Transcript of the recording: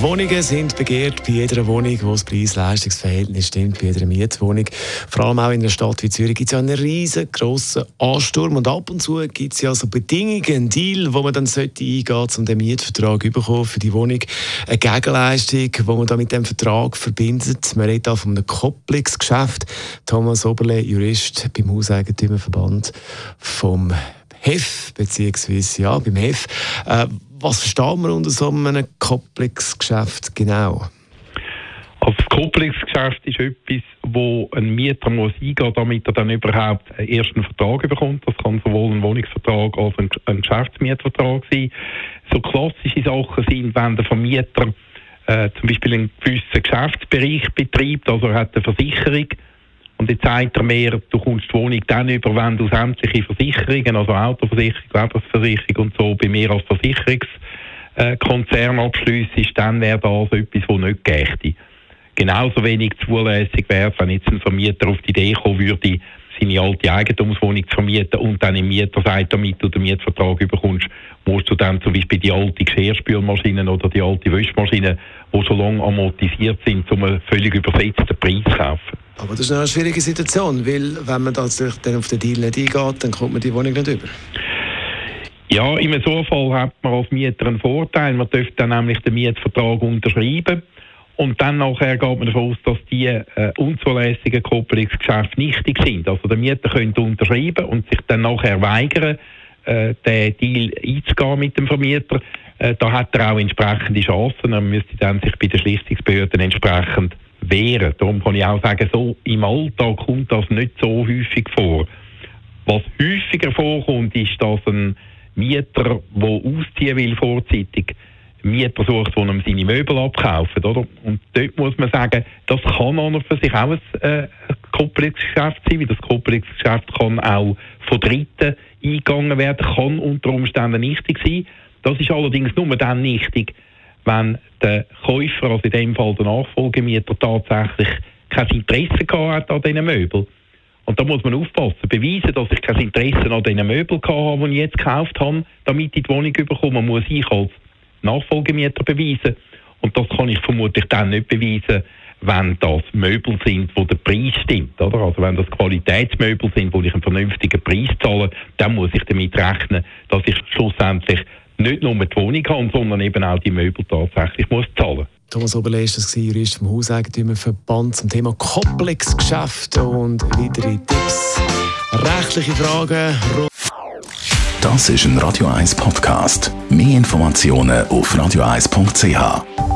Wohnungen sind begehrt bei jeder Wohnung, wo das Preis-Leistungs-Verhältnis stimmt, bei jeder Mietwohnung. Vor allem auch in einer Stadt wie Zürich gibt es ja einen riesengroßen Ansturm und ab und zu gibt es ja so Bedingungen, einen Deal, wo man dann sollte eingehen um den Mietvertrag bekommen für die Wohnung. Eine Gegenleistung, die man dann mit dem Vertrag verbindet. Man redet auch von einem Kopplungsgeschäft. Thomas Oberle, Jurist beim Hauseigentümerverband vom HEF, beziehungsweise ja, beim HEF. Äh, was versteht man unter so einem Kopplungsgeschäft genau? Also das Kopplungsgeschäft ist etwas, wo ein Mieter muss eingehen damit er dann überhaupt einen ersten Vertrag bekommt. Das kann sowohl ein Wohnungsvertrag als auch ein Geschäftsmietvertrag sein. So klassische Sachen sind, wenn der Vermieter äh, zum Beispiel einen gewissen Geschäftsbereich betreibt, also er hat eine Versicherung und jetzt sagt er mir, du kommst die Wohnung dann über, wenn du sämtliche Versicherungen, also Autoversicherung, Lebensversicherung und so, bei mir als Versicherungskonzern abschliessest, dann wäre das etwas, was nicht gächte. Genauso wenig zulässig wäre es, wenn jetzt ein Vermieter auf die Idee kommen würde, seine alte Eigentumswohnung zu vermieten und dann im Mieter sagt, damit du den Mietvertrag überkommst, musst du dann zum Beispiel die alte Geschirrspülmaschine oder die alte Wäschmaschine, die schon lange amortisiert sind, zum völlig übersetzten Preis kaufen. Aber das ist eine schwierige Situation, weil wenn man tatsächlich dann auf den Deal nicht eingeht, dann kommt man die Wohnung nicht über. Ja, in so Fall hat man als Mieter einen Vorteil. Man dürfte dann nämlich den Mietvertrag unterschreiben. Und dann nachher geht man davon aus, dass die äh, unzulässigen Kopplungsgeschäfte nichtig sind. Also der Mieter könnte unterschreiben und sich dann nachher weigern, äh, den Deal einzugehen mit dem Vermieter. Äh, da hat er auch entsprechende Chancen. Er müsste dann sich bei den Schlichtungsbehörden entsprechend wehren. Darum kann ich auch sagen, so im Alltag kommt das nicht so häufig vor. Was häufiger vorkommt, ist, dass ein Mieter, der ausziehen will vorzeitig, Mieter sucht, der ihm seine Möbel abkauft. Oder? Und dort muss man sagen, das kann an und für sich auch ein äh, Kopplungsgeschäft sein, weil das Kopplungsgeschäft kann auch von Dritten eingegangen werden, kann unter Umständen nichtig sein. Das ist allerdings nur dann nichtig, wenn der Käufer, also in dem Fall der Nachfolgemieter, tatsächlich kein Interesse gehabt hat an diesen Möbeln. Und da muss man aufpassen. Beweisen, dass ich kein Interesse an diesen Möbeln habe, die ich jetzt gekauft habe, damit ich die Wohnung bekomme, muss ich als Nachfolgemieter beweisen. Und das kann ich vermutlich dann nicht beweisen, wenn das Möbel sind, wo der Preis stimmt. Oder? Also wenn das Qualitätsmöbel sind, wo ich einen vernünftigen Preis zahle, dann muss ich damit rechnen, dass ich schlussendlich nicht nur die Wohnung habe, sondern eben auch die Möbel tatsächlich muss zahlen. Thomas Oberle ist das Jurist vom Hauseigentümerverband zum Thema Kopplungsgeschäft und weitere Tipps, rechtliche Fragen. Das ist ein Radio 1 Podcast. Mehr Informationen auf radio1.ch.